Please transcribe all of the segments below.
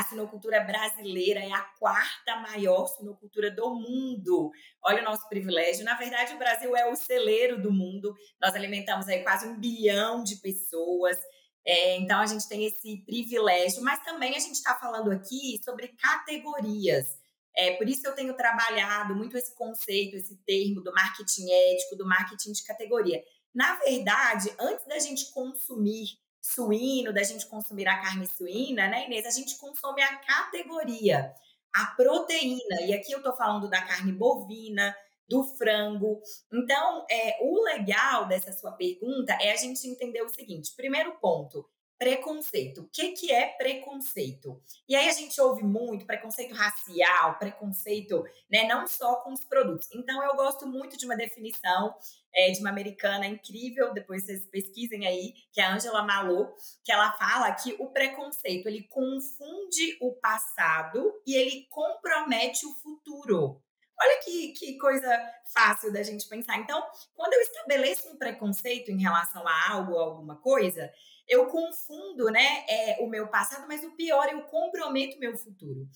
A sinocultura brasileira é a quarta maior sinocultura do mundo. Olha o nosso privilégio. Na verdade, o Brasil é o celeiro do mundo. Nós alimentamos aí quase um bilhão de pessoas. É, então, a gente tem esse privilégio, mas também a gente está falando aqui sobre categorias. É, por isso eu tenho trabalhado muito esse conceito, esse termo do marketing ético, do marketing de categoria. Na verdade, antes da gente consumir suíno, da gente consumir a carne suína, né, Inês? A gente consome a categoria, a proteína. E aqui eu tô falando da carne bovina, do frango. Então, é, o legal dessa sua pergunta é a gente entender o seguinte: primeiro ponto, preconceito. O que, que é preconceito? E aí a gente ouve muito preconceito racial, preconceito, né, não só com os produtos. Então eu gosto muito de uma definição é, de uma americana incrível, depois vocês pesquisem aí, que é a Angela Malou, que ela fala que o preconceito ele confunde o passado e ele compromete o futuro. Olha que, que coisa fácil da gente pensar. Então, quando eu estabeleço um preconceito em relação a algo ou alguma coisa, eu confundo né, é, o meu passado, mas o pior, eu comprometo o meu futuro.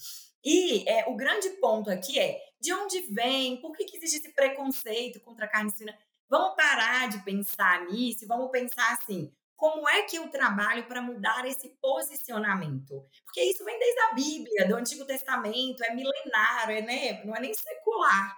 E é, o grande ponto aqui é de onde vem, por que, que existe esse preconceito contra a carne suína? Vamos parar de pensar nisso, vamos pensar assim, como é que eu trabalho para mudar esse posicionamento? Porque isso vem desde a Bíblia, do Antigo Testamento, é milenário, é, né? não é nem popular.